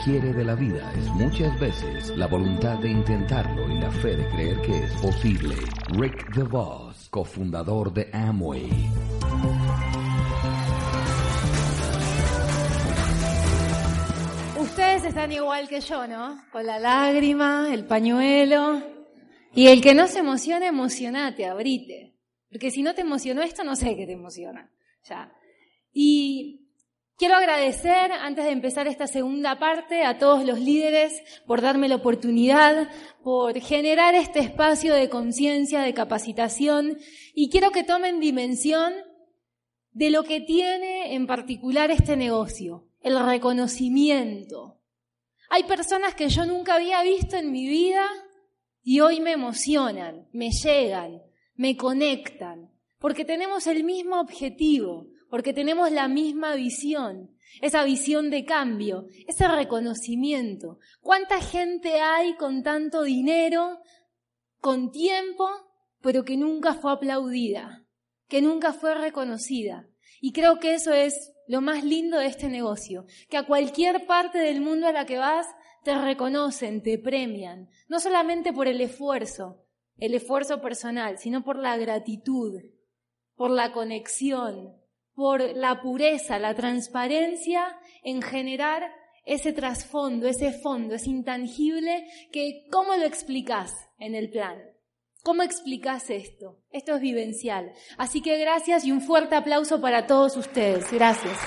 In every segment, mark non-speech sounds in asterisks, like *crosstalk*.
hombre y lo que quiere de la vida es muchas veces la voluntad de intentarlo y la fe de creer que es posible. Rick DeVos, cofundador de Amway. Ustedes están igual que yo, ¿no? Con la lágrima, el pañuelo. Y el que no se emociona, emocionate, abrite. Porque si no te emocionó esto, no sé qué te emociona. Ya. Y quiero agradecer, antes de empezar esta segunda parte, a todos los líderes por darme la oportunidad, por generar este espacio de conciencia, de capacitación. Y quiero que tomen dimensión de lo que tiene en particular este negocio el reconocimiento. Hay personas que yo nunca había visto en mi vida y hoy me emocionan, me llegan, me conectan, porque tenemos el mismo objetivo, porque tenemos la misma visión, esa visión de cambio, ese reconocimiento. ¿Cuánta gente hay con tanto dinero, con tiempo, pero que nunca fue aplaudida, que nunca fue reconocida? Y creo que eso es lo más lindo de este negocio, que a cualquier parte del mundo a la que vas te reconocen, te premian, no solamente por el esfuerzo, el esfuerzo personal, sino por la gratitud, por la conexión, por la pureza, la transparencia en generar ese trasfondo, ese fondo, ese intangible que, ¿cómo lo explicas en el plan? ¿Cómo explicas esto? Esto es vivencial. Así que gracias y un fuerte aplauso para todos ustedes. Gracias.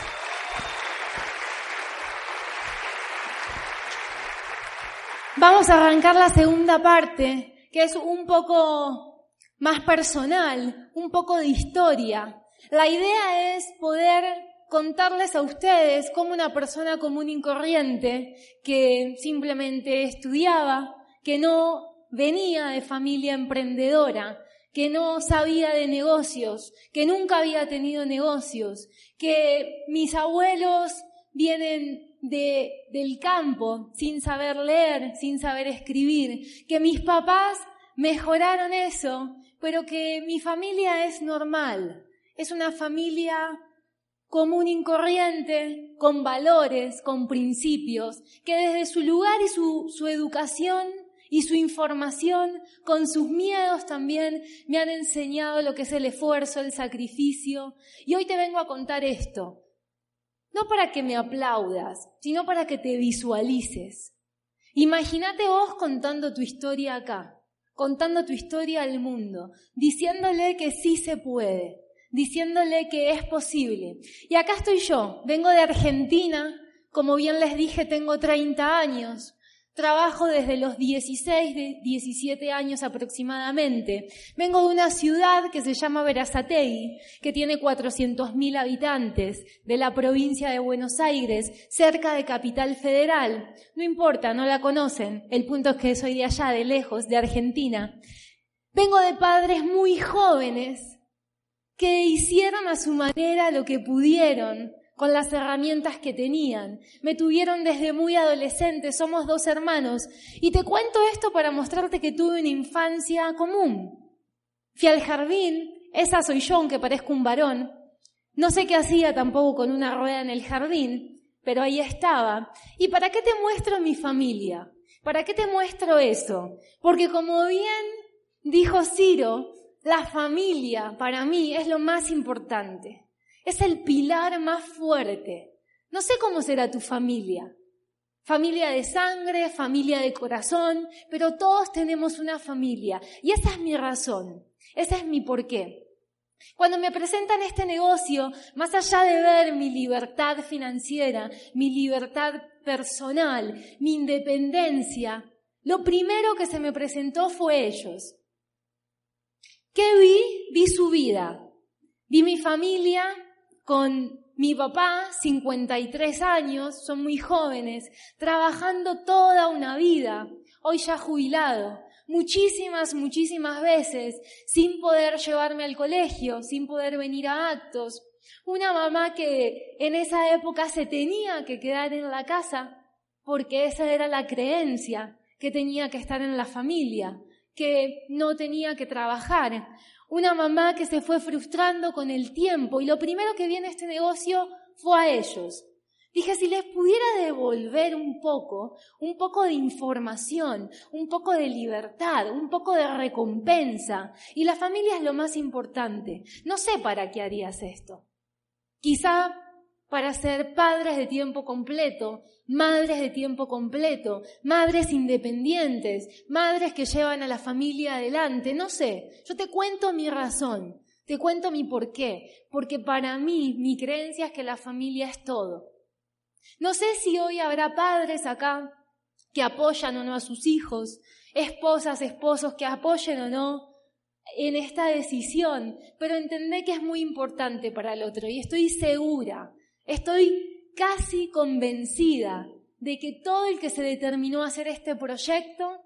Vamos a arrancar la segunda parte, que es un poco más personal, un poco de historia. La idea es poder contarles a ustedes cómo una persona común y corriente que simplemente estudiaba, que no venía de familia emprendedora, que no sabía de negocios, que nunca había tenido negocios, que mis abuelos vienen de, del campo sin saber leer, sin saber escribir, que mis papás mejoraron eso, pero que mi familia es normal, es una familia común y corriente, con valores, con principios, que desde su lugar y su, su educación y su información, con sus miedos también, me han enseñado lo que es el esfuerzo, el sacrificio. Y hoy te vengo a contar esto. No para que me aplaudas, sino para que te visualices. Imagínate vos contando tu historia acá, contando tu historia al mundo, diciéndole que sí se puede, diciéndole que es posible. Y acá estoy yo, vengo de Argentina, como bien les dije, tengo 30 años, Trabajo desde los 16, 17 años aproximadamente. Vengo de una ciudad que se llama Verazategui, que tiene 400.000 habitantes, de la provincia de Buenos Aires, cerca de Capital Federal. No importa, no la conocen. El punto es que soy de allá, de lejos, de Argentina. Vengo de padres muy jóvenes que hicieron a su manera lo que pudieron con las herramientas que tenían. Me tuvieron desde muy adolescente, somos dos hermanos. Y te cuento esto para mostrarte que tuve una infancia común. Fui al jardín, esa soy yo, aunque parezco un varón. No sé qué hacía tampoco con una rueda en el jardín, pero ahí estaba. ¿Y para qué te muestro mi familia? ¿Para qué te muestro eso? Porque como bien dijo Ciro, la familia para mí es lo más importante. Es el pilar más fuerte. No sé cómo será tu familia. Familia de sangre, familia de corazón, pero todos tenemos una familia. Y esa es mi razón. Ese es mi porqué. Cuando me presentan este negocio, más allá de ver mi libertad financiera, mi libertad personal, mi independencia, lo primero que se me presentó fue ellos. ¿Qué vi? Vi su vida. Vi mi familia, con mi papá, 53 años, son muy jóvenes, trabajando toda una vida, hoy ya jubilado, muchísimas, muchísimas veces, sin poder llevarme al colegio, sin poder venir a actos. Una mamá que en esa época se tenía que quedar en la casa porque esa era la creencia, que tenía que estar en la familia, que no tenía que trabajar. Una mamá que se fue frustrando con el tiempo y lo primero que viene este negocio fue a ellos. Dije, si les pudiera devolver un poco, un poco de información, un poco de libertad, un poco de recompensa, y la familia es lo más importante, no sé para qué harías esto. Quizá para ser padres de tiempo completo, madres de tiempo completo, madres independientes, madres que llevan a la familia adelante, no sé, yo te cuento mi razón, te cuento mi por qué, porque para mí mi creencia es que la familia es todo. No sé si hoy habrá padres acá que apoyan o no a sus hijos, esposas, esposos que apoyen o no en esta decisión, pero entendé que es muy importante para el otro y estoy segura, estoy casi convencida de que todo el que se determinó a hacer este proyecto,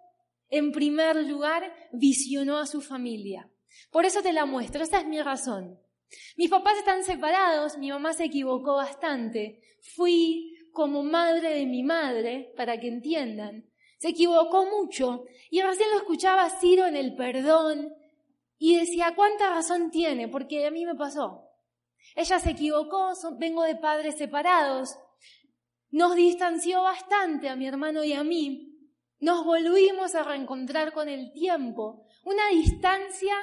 en primer lugar, visionó a su familia. Por eso te la muestro, esa es mi razón. Mis papás están separados, mi mamá se equivocó bastante. Fui como madre de mi madre, para que entiendan. Se equivocó mucho y recién lo escuchaba Ciro en el perdón y decía, ¿cuánta razón tiene? Porque a mí me pasó. Ella se equivocó, vengo de padres separados. Nos distanció bastante a mi hermano y a mí. Nos volvimos a reencontrar con el tiempo. Una distancia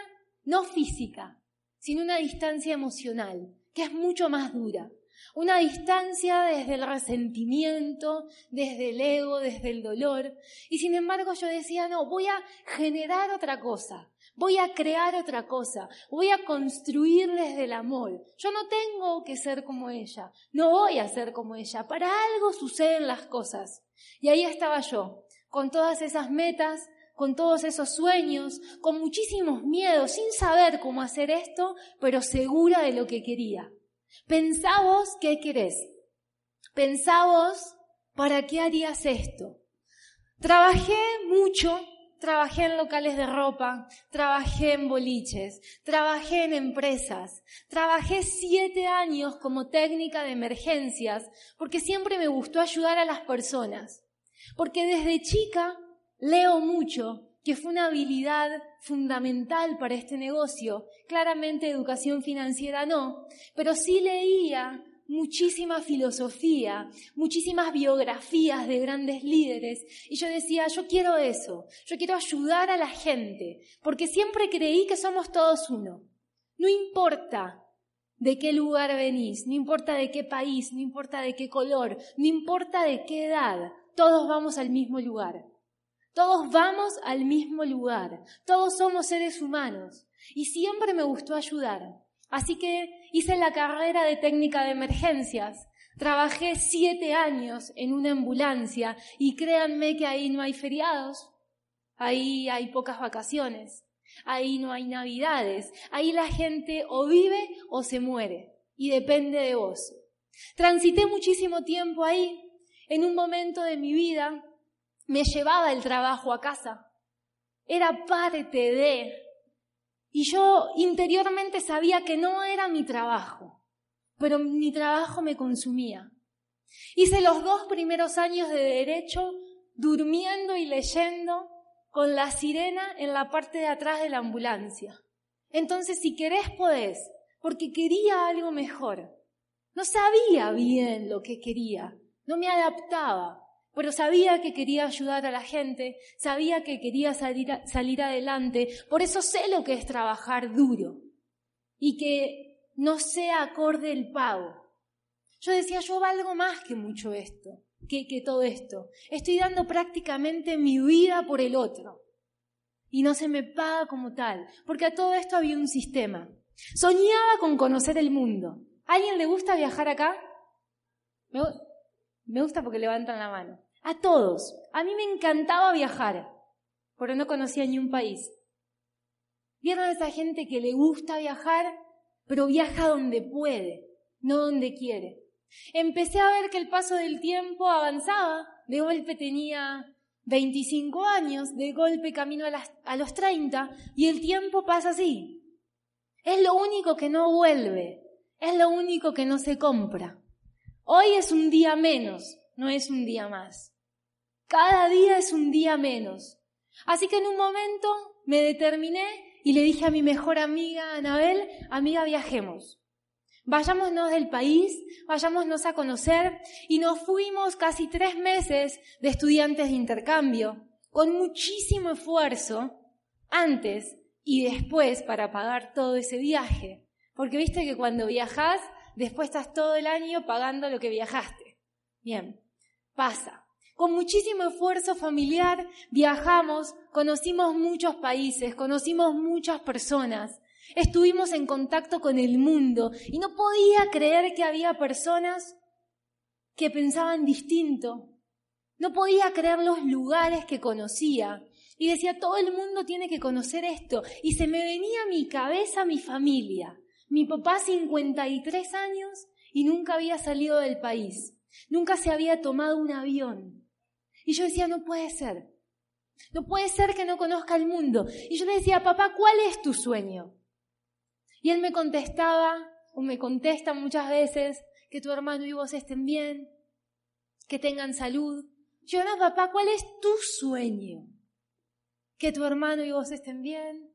no física, sino una distancia emocional, que es mucho más dura. Una distancia desde el resentimiento, desde el ego, desde el dolor. Y sin embargo yo decía, no, voy a generar otra cosa, voy a crear otra cosa, voy a construir desde el amor. Yo no tengo que ser como ella, no voy a ser como ella. Para algo suceden las cosas. Y ahí estaba yo, con todas esas metas, con todos esos sueños, con muchísimos miedos, sin saber cómo hacer esto, pero segura de lo que quería. Pensá qué querés. Pensá para qué harías esto. Trabajé mucho, trabajé en locales de ropa, trabajé en boliches, trabajé en empresas, trabajé siete años como técnica de emergencias, porque siempre me gustó ayudar a las personas. Porque desde chica Leo mucho, que fue una habilidad fundamental para este negocio. Claramente educación financiera no, pero sí leía muchísima filosofía, muchísimas biografías de grandes líderes y yo decía, yo quiero eso, yo quiero ayudar a la gente, porque siempre creí que somos todos uno. No importa de qué lugar venís, no importa de qué país, no importa de qué color, no importa de qué edad, todos vamos al mismo lugar. Todos vamos al mismo lugar, todos somos seres humanos y siempre me gustó ayudar. Así que hice la carrera de técnica de emergencias, trabajé siete años en una ambulancia y créanme que ahí no hay feriados, ahí hay pocas vacaciones, ahí no hay navidades, ahí la gente o vive o se muere. Y depende de vos. Transité muchísimo tiempo ahí, en un momento de mi vida me llevaba el trabajo a casa. Era parte de... Y yo interiormente sabía que no era mi trabajo, pero mi trabajo me consumía. Hice los dos primeros años de derecho durmiendo y leyendo con la sirena en la parte de atrás de la ambulancia. Entonces, si querés, podés, porque quería algo mejor. No sabía bien lo que quería, no me adaptaba, pero sabía que quería ayudar a la gente, sabía que quería salir, salir adelante, por eso sé lo que es trabajar duro y que no sea acorde el pago. Yo decía, yo valgo más que mucho esto, que, que todo esto. Estoy dando prácticamente mi vida por el otro y no se me paga como tal, porque a todo esto había un sistema. Soñaba con conocer el mundo. ¿A alguien le gusta viajar acá? Me gusta porque levantan la mano. A todos. A mí me encantaba viajar, pero no conocía ni un país. ¿Vieron a esa gente que le gusta viajar, pero viaja donde puede, no donde quiere? Empecé a ver que el paso del tiempo avanzaba. De golpe tenía 25 años, de golpe camino a, a los 30, y el tiempo pasa así. Es lo único que no vuelve, es lo único que no se compra. Hoy es un día menos, no es un día más. Cada día es un día menos. Así que en un momento me determiné y le dije a mi mejor amiga Anabel, amiga, viajemos. Vayámonos del país, vayámonos a conocer y nos fuimos casi tres meses de estudiantes de intercambio, con muchísimo esfuerzo, antes y después para pagar todo ese viaje. Porque viste que cuando viajas, después estás todo el año pagando lo que viajaste. Bien, pasa. Con muchísimo esfuerzo familiar viajamos, conocimos muchos países, conocimos muchas personas, estuvimos en contacto con el mundo y no podía creer que había personas que pensaban distinto. No podía creer los lugares que conocía. Y decía, todo el mundo tiene que conocer esto. Y se me venía a mi cabeza mi familia. Mi papá, 53 años, y nunca había salido del país. Nunca se había tomado un avión. Y yo decía, no puede ser. No puede ser que no conozca el mundo. Y yo le decía, papá, ¿cuál es tu sueño? Y él me contestaba, o me contesta muchas veces, que tu hermano y vos estén bien, que tengan salud. Yo, no, papá, ¿cuál es tu sueño? Que tu hermano y vos estén bien,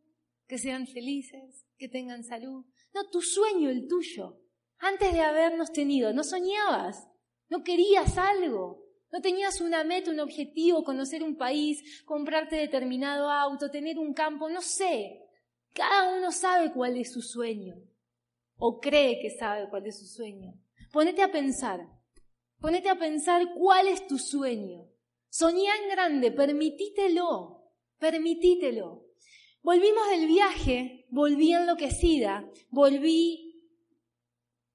que sean felices, que tengan salud. No, tu sueño, el tuyo. Antes de habernos tenido, no soñabas, no querías algo, no tenías una meta, un objetivo, conocer un país, comprarte determinado auto, tener un campo, no sé. Cada uno sabe cuál es su sueño, o cree que sabe cuál es su sueño. Ponete a pensar, ponete a pensar cuál es tu sueño. Soñá en grande, permitítelo, permitítelo. Volvimos del viaje, volví enloquecida, volví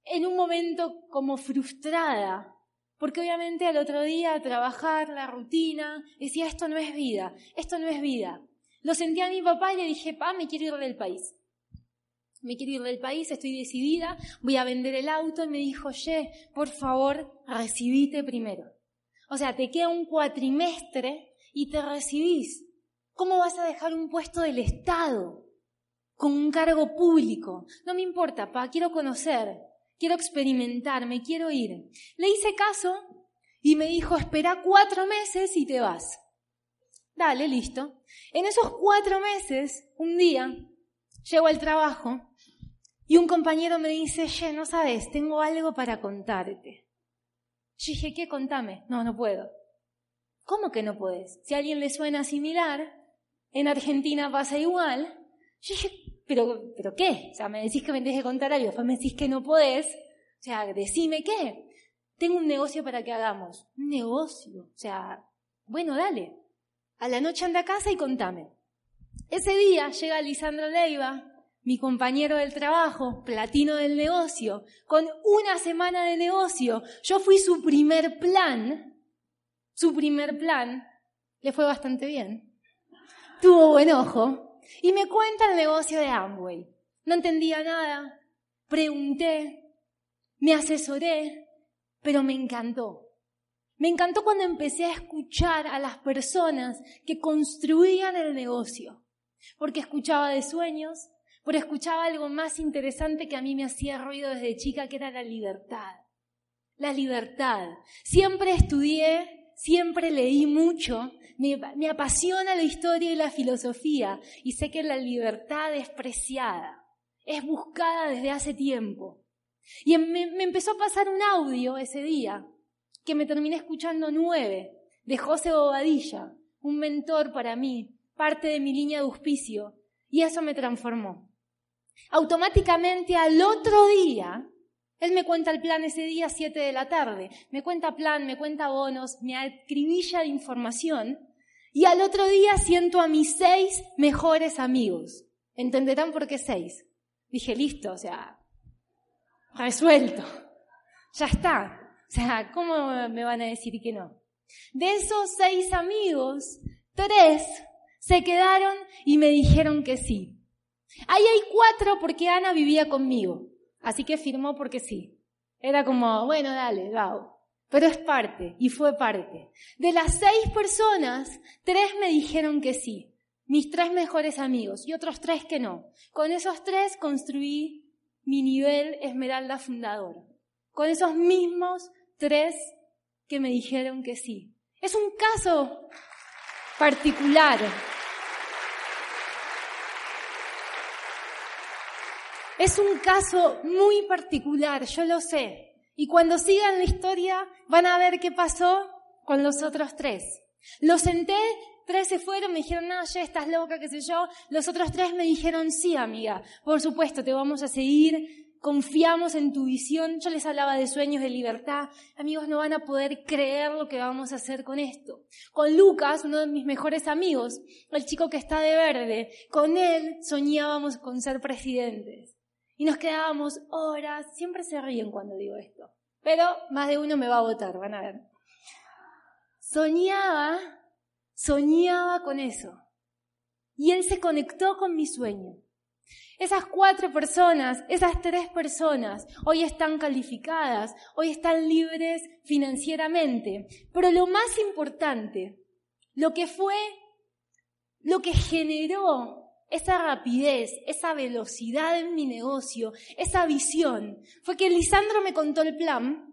en un momento como frustrada, porque obviamente al otro día trabajar, la rutina, decía, esto no es vida, esto no es vida. Lo sentí a mi papá y le dije, pa, me quiero ir del país. Me quiero ir del país, estoy decidida, voy a vender el auto. Y me dijo, oye, por favor, recibite primero. O sea, te queda un cuatrimestre y te recibís. ¿Cómo vas a dejar un puesto del Estado con un cargo público? No me importa, pa, quiero conocer, quiero experimentar, me quiero ir. Le hice caso y me dijo, espera cuatro meses y te vas. Dale, listo. En esos cuatro meses, un día, llego al trabajo y un compañero me dice, che, no sabes, tengo algo para contarte. Yo dije, ¿qué? Contame. No, no puedo. ¿Cómo que no puedes? Si a alguien le suena similar, en Argentina pasa igual. Dije, ¿pero, ¿pero qué? O sea, me decís que me tenés contar algo, después me decís que no podés. O sea, decime qué. Tengo un negocio para que hagamos. Un negocio. O sea, bueno, dale. A la noche anda a casa y contame. Ese día llega Lisandro Leiva, mi compañero del trabajo, platino del negocio, con una semana de negocio. Yo fui su primer plan, su primer plan, le fue bastante bien. Tuvo buen ojo y me cuenta el negocio de Amway. No entendía nada, pregunté, me asesoré, pero me encantó. Me encantó cuando empecé a escuchar a las personas que construían el negocio, porque escuchaba de sueños, porque escuchaba algo más interesante que a mí me hacía ruido desde chica, que era la libertad. La libertad. Siempre estudié, siempre leí mucho, me, apasiona la historia y la filosofía, y sé que la libertad es preciada, es buscada desde hace tiempo. Y me, me empezó a pasar un audio ese día que me terminé escuchando nueve, de José Bobadilla, un mentor para mí, parte de mi línea de auspicio, y eso me transformó. Automáticamente al otro día, él me cuenta el plan ese día, siete de la tarde, me cuenta plan, me cuenta bonos, me acribilla de información, y al otro día siento a mis seis mejores amigos. Entenderán por qué seis. Dije, listo, o sea, resuelto. Ya está. O sea, ¿cómo me van a decir que no? De esos seis amigos, tres se quedaron y me dijeron que sí. Ahí hay cuatro porque Ana vivía conmigo. Así que firmó porque sí. Era como, bueno, dale, va. Pero es parte, y fue parte. De las seis personas, tres me dijeron que sí. Mis tres mejores amigos y otros tres que no. Con esos tres construí mi nivel Esmeralda fundador. Con esos mismos tres que me dijeron que sí. Es un caso particular. Es un caso muy particular, yo lo sé. Y cuando sigan la historia van a ver qué pasó con los otros tres. Los senté, tres se fueron, me dijeron, no, ya estás loca, qué sé yo. Los otros tres me dijeron, sí, amiga, por supuesto, te vamos a seguir, confiamos en tu visión. Yo les hablaba de sueños de libertad. Amigos, no van a poder creer lo que vamos a hacer con esto. Con Lucas, uno de mis mejores amigos, el chico que está de verde, con él soñábamos con ser presidentes. Y nos quedábamos horas, siempre se ríen cuando digo esto. Pero más de uno me va a votar, van a ver. Soñaba, soñaba con eso. Y él se conectó con mi sueño. Esas cuatro personas, esas tres personas, hoy están calificadas, hoy están libres financieramente. Pero lo más importante, lo que fue, lo que generó esa rapidez, esa velocidad en mi negocio, esa visión, fue que Lisandro me contó el plan.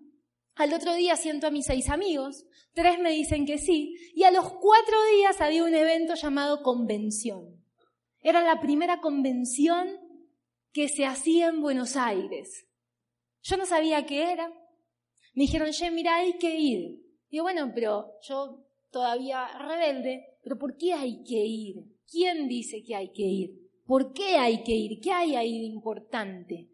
Al otro día siento a mis seis amigos, tres me dicen que sí, y a los cuatro días había un evento llamado convención. Era la primera convención que se hacía en Buenos Aires. Yo no sabía qué era. Me dijeron, che, mira, hay que ir. Y bueno, pero yo todavía rebelde, pero ¿por qué hay que ir? ¿Quién dice que hay que ir? ¿Por qué hay que ir? ¿Qué hay ahí de importante?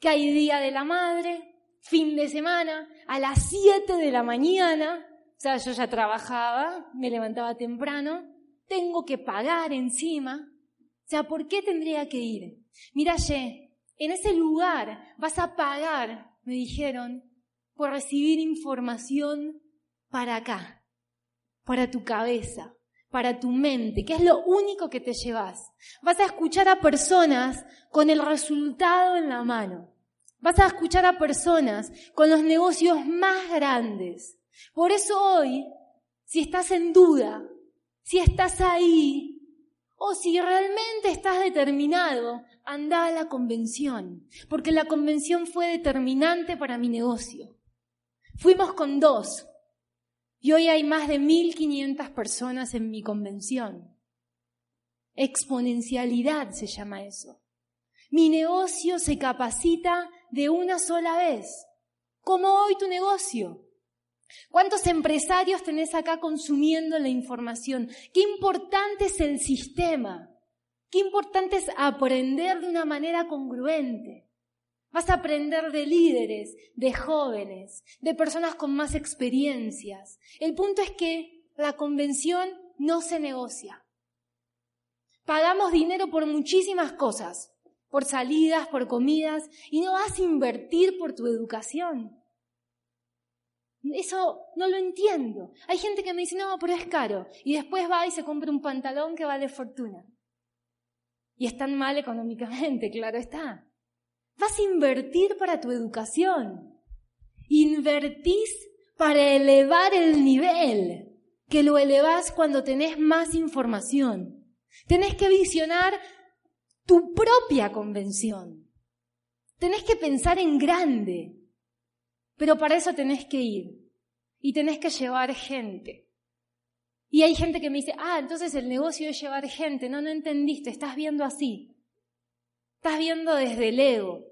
¿Que hay día de la madre? Fin de semana, a las 7 de la mañana, o sea, yo ya trabajaba, me levantaba temprano, tengo que pagar encima, o sea, ¿por qué tendría que ir? Mira, Ye, en ese lugar vas a pagar, me dijeron, por recibir información para acá, para tu cabeza, para tu mente, que es lo único que te llevas. Vas a escuchar a personas con el resultado en la mano. Vas a escuchar a personas con los negocios más grandes. Por eso hoy, si estás en duda, si estás ahí, o si realmente estás determinado, anda a la convención, porque la convención fue determinante para mi negocio. Fuimos con dos y hoy hay más de 1.500 personas en mi convención. Exponencialidad se llama eso. Mi negocio se capacita de una sola vez, como hoy tu negocio. ¿Cuántos empresarios tenés acá consumiendo la información? Qué importante es el sistema. Qué importante es aprender de una manera congruente. Vas a aprender de líderes, de jóvenes, de personas con más experiencias. El punto es que la convención no se negocia. Pagamos dinero por muchísimas cosas, por salidas, por comidas, y no vas a invertir por tu educación. Eso no lo entiendo. Hay gente que me dice, no, pero es caro. Y después va y se compra un pantalón que vale fortuna. Y están mal económicamente, *laughs* claro está. Vas a invertir para tu educación. Invertís para elevar el nivel, que lo elevás cuando tenés más información. Tenés que visionar tu propia convención. Tenés que pensar en grande. Pero para eso tenés que ir y tenés que llevar gente. Y hay gente que me dice, ah, entonces el negocio es llevar gente. No, no entendiste, estás viendo así. Estás viendo desde el ego.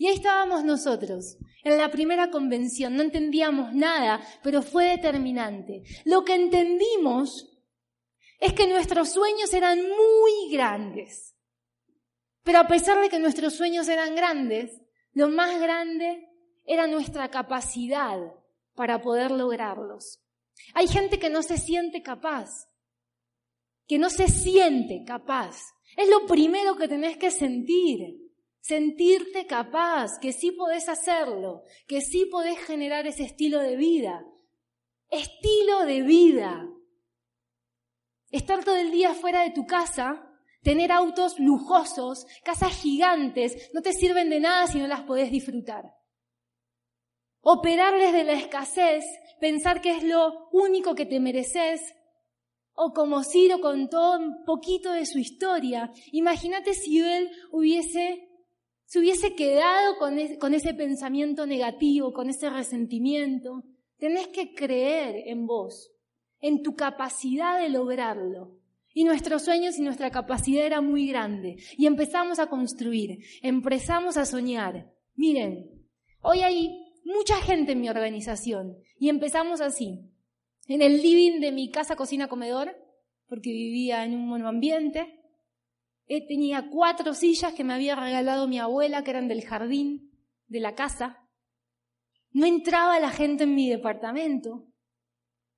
Y ahí estábamos nosotros, en la primera convención. No entendíamos nada, pero fue determinante. Lo que entendimos es que nuestros sueños eran muy grandes. Pero a pesar de que nuestros sueños eran grandes, lo más grande era nuestra capacidad para poder lograrlos. Hay gente que no se siente capaz, que no se siente capaz. Es lo primero que tenés que sentir, sentirte capaz, que sí podés hacerlo, que sí podés generar ese estilo de vida. Estilo de vida. Estar todo el día fuera de tu casa, tener autos lujosos, casas gigantes, no te sirven de nada si no las podés disfrutar. Operar desde la escasez, pensar que es lo único que te mereces, o como Ciro contó un poquito de su historia, imagínate si él hubiese, se hubiese quedado con, con ese pensamiento negativo, con ese resentimiento. Tenés que creer en vos, en tu capacidad de lograrlo. Y nuestros sueños y nuestra capacidad era muy grande. Y empezamos a construir, empezamos a soñar. Miren, hoy hay mucha gente en mi organización. Y empezamos así. En el living de mi casa, cocina, comedor, porque vivía en un monoambiente. Eh, tenía cuatro sillas que me había regalado mi abuela, que eran del jardín de la casa. No entraba la gente en mi departamento.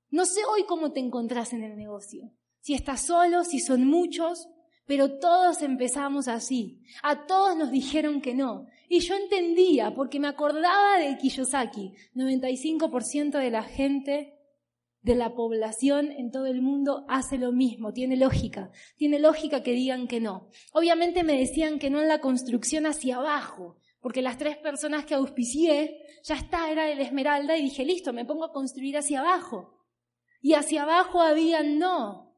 No sé hoy cómo te encontrás en el negocio si estás solo, si son muchos, pero todos empezamos así. A todos nos dijeron que no. Y yo entendía, porque me acordaba de Kiyosaki, 95% de la gente de la población en todo el mundo hace lo mismo, tiene lógica, tiene lógica que digan que no. Obviamente me decían que no en la construcción hacia abajo, porque las tres personas que auspicié, ya está, era el Esmeralda y dije, listo, me pongo a construir hacia abajo. Y hacia abajo había no,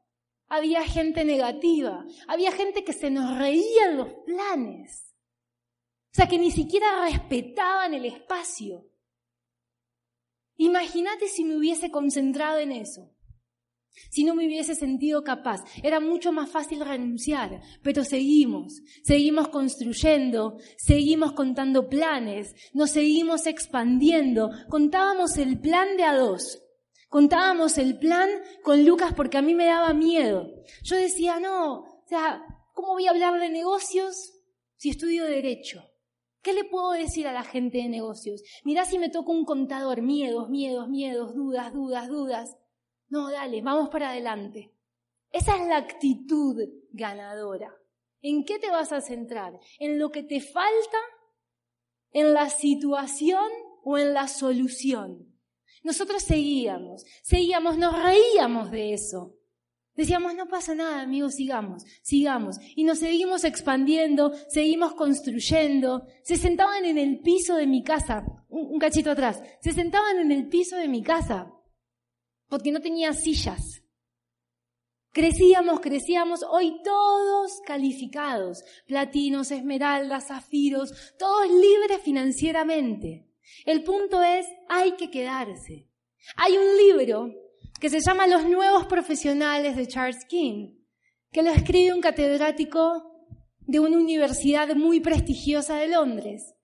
había gente negativa, había gente que se nos reía en los planes, o sea, que ni siquiera respetaban el espacio. Imagínate si me hubiese concentrado en eso, si no me hubiese sentido capaz. Era mucho más fácil renunciar, pero seguimos, seguimos construyendo, seguimos contando planes, nos seguimos expandiendo. Contábamos el plan de a dos, Contábamos el plan con Lucas porque a mí me daba miedo. Yo decía, no, o sea, ¿cómo voy a hablar de negocios si estudio derecho? ¿Qué le puedo decir a la gente de negocios? Mirá si me toca un contador, miedos, miedos, miedos, dudas, dudas, dudas. No, dale, vamos para adelante. Esa es la actitud ganadora. ¿En qué te vas a centrar? ¿En lo que te falta? ¿En la situación o en la solución? Nosotros seguíamos, seguíamos, nos reíamos de eso. Decíamos, no pasa nada, amigos, sigamos, sigamos. Y nos seguimos expandiendo, seguimos construyendo. Se sentaban en el piso de mi casa, un, cachito atrás, se sentaban en el piso de mi casa, porque no tenía sillas. Crecíamos, crecíamos, hoy todos calificados, platinos, esmeraldas, zafiros, todos libres financieramente. El punto es, hay que quedarse. Hay un libro que se llama Los nuevos profesionales de Charles King, que lo escribe un catedrático de una universidad muy prestigiosa de Londres.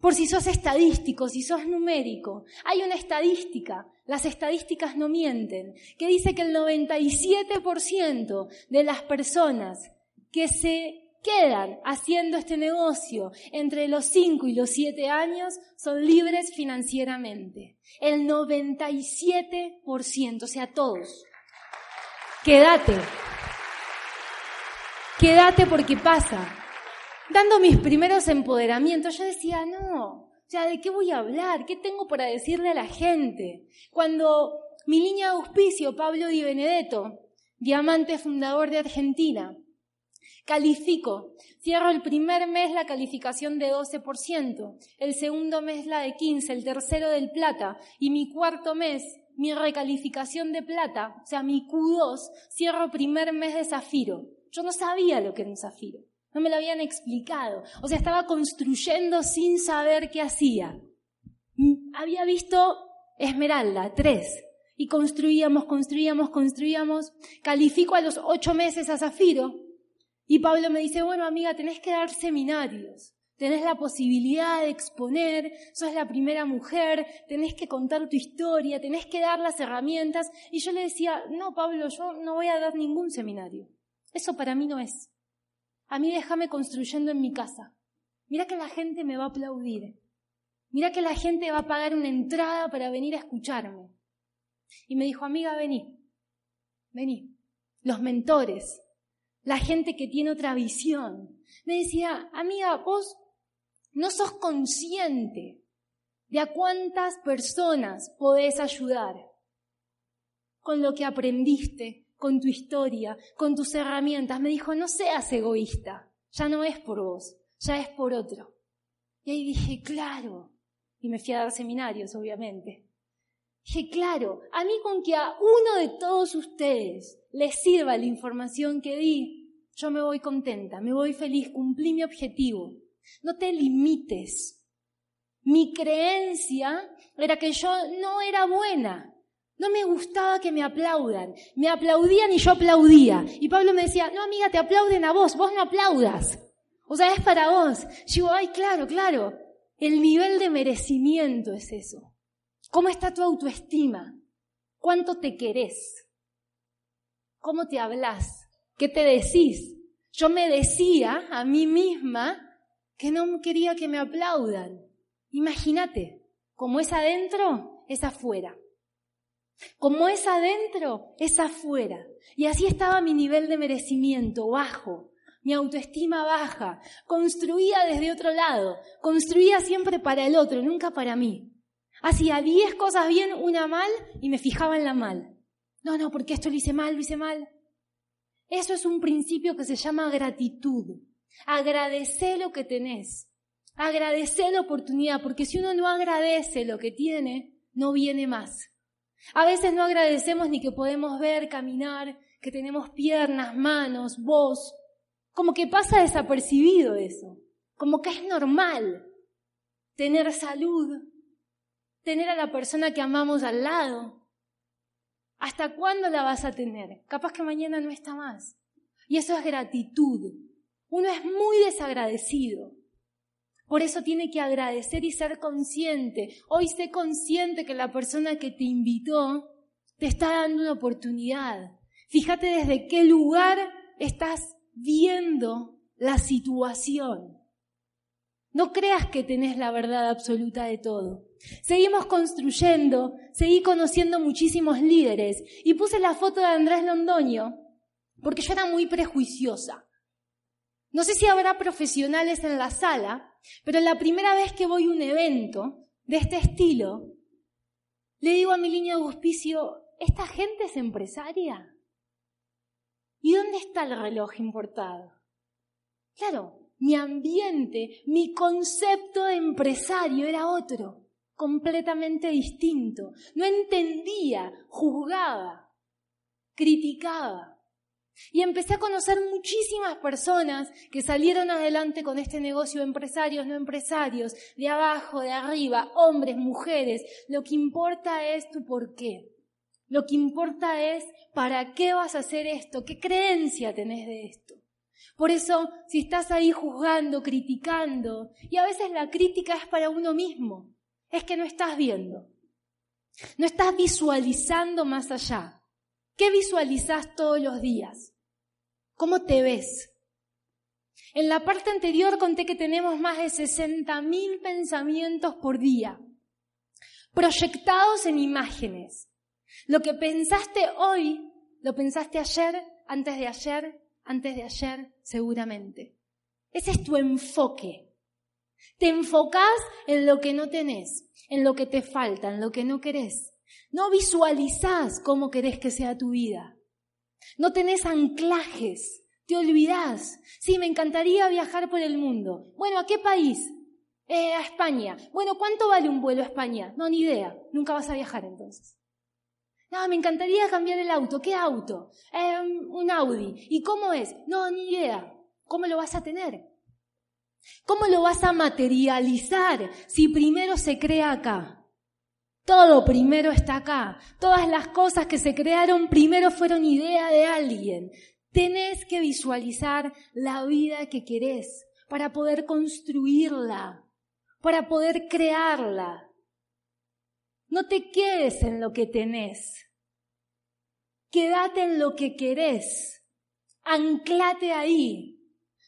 Por si sos estadístico, si sos numérico, hay una estadística, las estadísticas no mienten, que dice que el 97% de las personas que se quedan haciendo este negocio entre los 5 y los 7 años son libres financieramente. El 97%, o sea, todos. Quédate. Quédate porque pasa. Dando mis primeros empoderamientos, yo decía, no, ya, ¿de qué voy a hablar? ¿Qué tengo para decirle a la gente? Cuando mi línea de auspicio, Pablo Di Benedetto, diamante fundador de Argentina, Califico. Cierro el primer mes la calificación de 12%, el segundo mes la de 15%, el tercero del plata y mi cuarto mes mi recalificación de plata, o sea, mi Q2, cierro primer mes de zafiro. Yo no sabía lo que era un zafiro, no me lo habían explicado. O sea, estaba construyendo sin saber qué hacía. Había visto Esmeralda, tres, y construíamos, construíamos, construíamos. Califico a los ocho meses a zafiro, y Pablo me dice, bueno amiga, tenés que dar seminarios, tenés la posibilidad de exponer, sos la primera mujer, tenés que contar tu historia, tenés que dar las herramientas. Y yo le decía, no Pablo, yo no voy a dar ningún seminario. Eso para mí no es. A mí déjame construyendo en mi casa. Mira que la gente me va a aplaudir. Mira que la gente va a pagar una entrada para venir a escucharme. Y me dijo, amiga, vení, vení. Los mentores, la gente que tiene otra visión. Me decía, amiga, vos no sos consciente de a cuántas personas podés ayudar con lo que aprendiste, con tu historia, con tus herramientas. Me dijo, no seas egoísta, ya no es por vos, ya es por otro. Y ahí dije, claro, y me fui a dar seminarios, obviamente. Dije, claro, a mí con que a uno de todos ustedes les sirva la información que di, yo me voy contenta, me voy feliz, cumplí mi objetivo. No te limites. Mi creencia era que yo no era buena. No me gustaba que me aplaudan. Me aplaudían y yo aplaudía. Y Pablo me decía, no amiga, te aplauden a vos, vos no aplaudas. O sea, es para vos. Yo digo, ay, claro, claro. El nivel de merecimiento es eso. ¿Cómo está tu autoestima? ¿Cuánto te querés? ¿Cómo te hablas? ¿Qué te decís? Yo me decía a mí misma que no quería que me aplaudan. Imagínate, como es adentro, es afuera. Como es adentro, es afuera. Y así estaba mi nivel de merecimiento bajo, mi autoestima baja, construía desde otro lado, construía siempre para el otro, nunca para mí. Hacía diez cosas bien, una mal, y me fijaba en la mal. No, no, porque esto lo hice mal, lo hice mal. Eso es un principio que se llama gratitud. Agradece lo que tenés. Agradece la oportunidad, porque si uno no agradece lo que tiene, no viene más. A veces no agradecemos ni que podemos ver, caminar, que tenemos piernas, manos, voz. Como que pasa desapercibido eso. Como que es normal tener salud, tener a la persona que amamos al lado. ¿Hasta cuándo la vas a tener? Capaz que mañana no está más. Y eso es gratitud. Uno es muy desagradecido. Por eso tiene que agradecer y ser consciente. Hoy sé consciente que la persona que te invitó te está dando una oportunidad. Fíjate desde qué lugar estás viendo la situación. No creas que tenés la verdad absoluta de todo. Seguimos construyendo, seguí conociendo muchísimos líderes y puse la foto de Andrés Londoño porque yo era muy prejuiciosa. No sé si habrá profesionales en la sala, pero la primera vez que voy a un evento de este estilo, le digo a mi línea de auspicio, ¿esta gente es empresaria? ¿Y dónde está el reloj importado? Claro, mi ambiente, mi concepto de empresario era otro, completamente distinto. No entendía, juzgaba, criticaba. Y empecé a conocer muchísimas personas que salieron adelante con este negocio, empresarios, no empresarios, de abajo, de arriba, hombres, mujeres. Lo que importa es tu por qué. Lo que importa es para qué vas a hacer esto, qué creencia tenés de esto. Por eso, si estás ahí juzgando, criticando, y a veces la crítica es para uno mismo, es que no estás viendo. No estás visualizando más allá. ¿Qué visualizas todos los días? ¿Cómo te ves? En la parte anterior conté que tenemos más de 60.000 pensamientos por día, proyectados en imágenes. Lo que pensaste hoy, lo pensaste ayer, antes de ayer, antes de ayer, seguramente. Ese es tu enfoque. Te enfocás en lo que no tenés, en lo que te falta, en lo que no querés. No visualizás cómo querés que sea tu vida. No tenés anclajes. Te olvidás. Sí, me encantaría viajar por el mundo. Bueno, ¿a qué país? Eh, a España. Bueno, ¿cuánto vale un vuelo a España? No, ni idea. Nunca vas a viajar entonces. No, me encantaría cambiar el auto. ¿Qué auto? Eh, un Audi. ¿Y cómo es? No, ni idea. ¿Cómo lo vas a tener? ¿Cómo lo vas a materializar si primero se crea acá? Todo primero está acá. Todas las cosas que se crearon primero fueron idea de alguien. Tenés que visualizar la vida que querés para poder construirla, para poder crearla. No te quedes en lo que tenés. Quédate en lo que querés. Anclate ahí.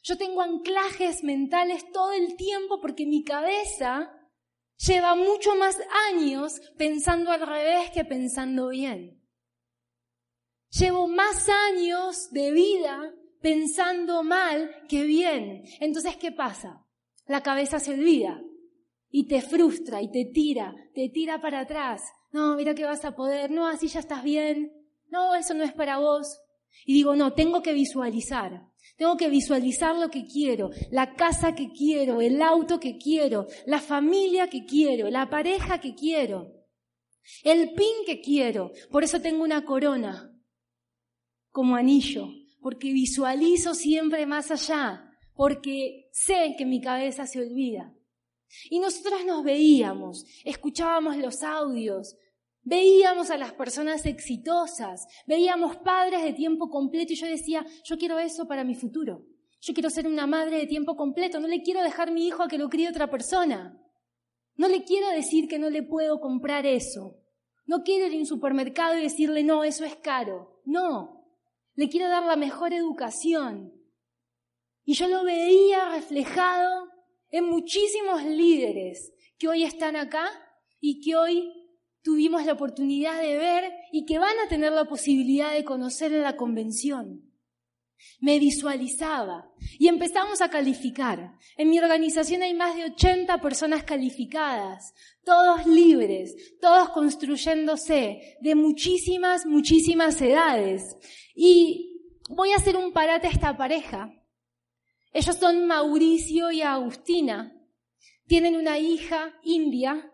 Yo tengo anclajes mentales todo el tiempo porque mi cabeza lleva mucho más años pensando al revés que pensando bien. Llevo más años de vida pensando mal que bien. Entonces, ¿qué pasa? La cabeza se olvida y te frustra y te tira, te tira para atrás. No, mira que vas a poder, no, así ya estás bien. No, eso no es para vos. Y digo, no, tengo que visualizar. Tengo que visualizar lo que quiero, la casa que quiero, el auto que quiero, la familia que quiero, la pareja que quiero, el pin que quiero. Por eso tengo una corona como anillo, porque visualizo siempre más allá, porque sé que mi cabeza se olvida. Y nosotros nos veíamos, escuchábamos los audios, Veíamos a las personas exitosas, veíamos padres de tiempo completo y yo decía, yo quiero eso para mi futuro. Yo quiero ser una madre de tiempo completo, no le quiero dejar mi hijo a que lo críe otra persona. No le quiero decir que no le puedo comprar eso. No quiero ir a un supermercado y decirle, no, eso es caro. No, le quiero dar la mejor educación. Y yo lo veía reflejado en muchísimos líderes que hoy están acá y que hoy tuvimos la oportunidad de ver y que van a tener la posibilidad de conocer en la convención. Me visualizaba y empezamos a calificar. En mi organización hay más de 80 personas calificadas, todos libres, todos construyéndose de muchísimas, muchísimas edades. Y voy a hacer un parate a esta pareja. Ellos son Mauricio y Agustina. Tienen una hija india